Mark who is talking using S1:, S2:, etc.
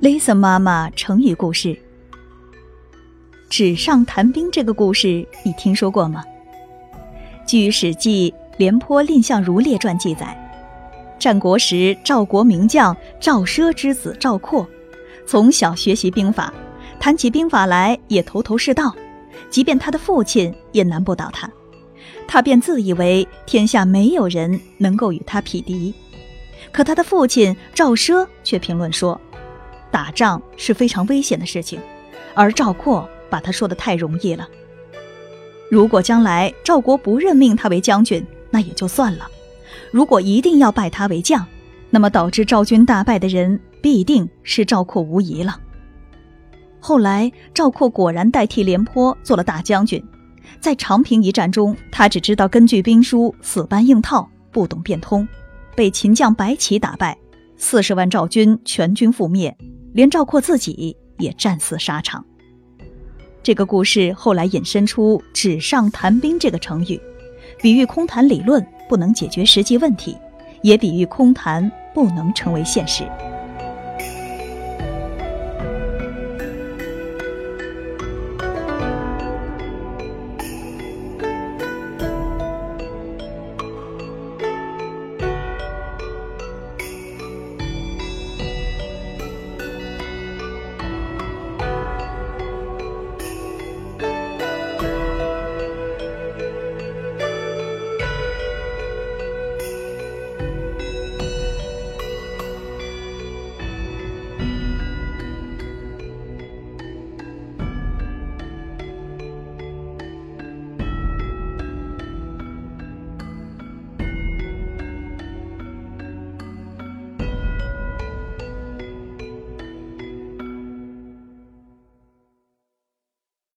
S1: Lisa 妈妈成语故事：纸上谈兵。这个故事你听说过吗？据《史记·廉颇蔺相如列传》记载，战国时赵国名将赵奢之子赵括，从小学习兵法，谈起兵法来也头头是道，即便他的父亲也难不倒他。他便自以为天下没有人能够与他匹敌，可他的父亲赵奢却评论说。打仗是非常危险的事情，而赵括把他说的太容易了。如果将来赵国不任命他为将军，那也就算了；如果一定要拜他为将，那么导致赵军大败的人必定是赵括无疑了。后来赵括果然代替廉颇做了大将军，在长平一战中，他只知道根据兵书死搬硬套，不懂变通，被秦将白起打败，四十万赵军全军覆灭。连赵括自己也战死沙场。这个故事后来引申出“纸上谈兵”这个成语，比喻空谈理论不能解决实际问题，也比喻空谈不能成为现实。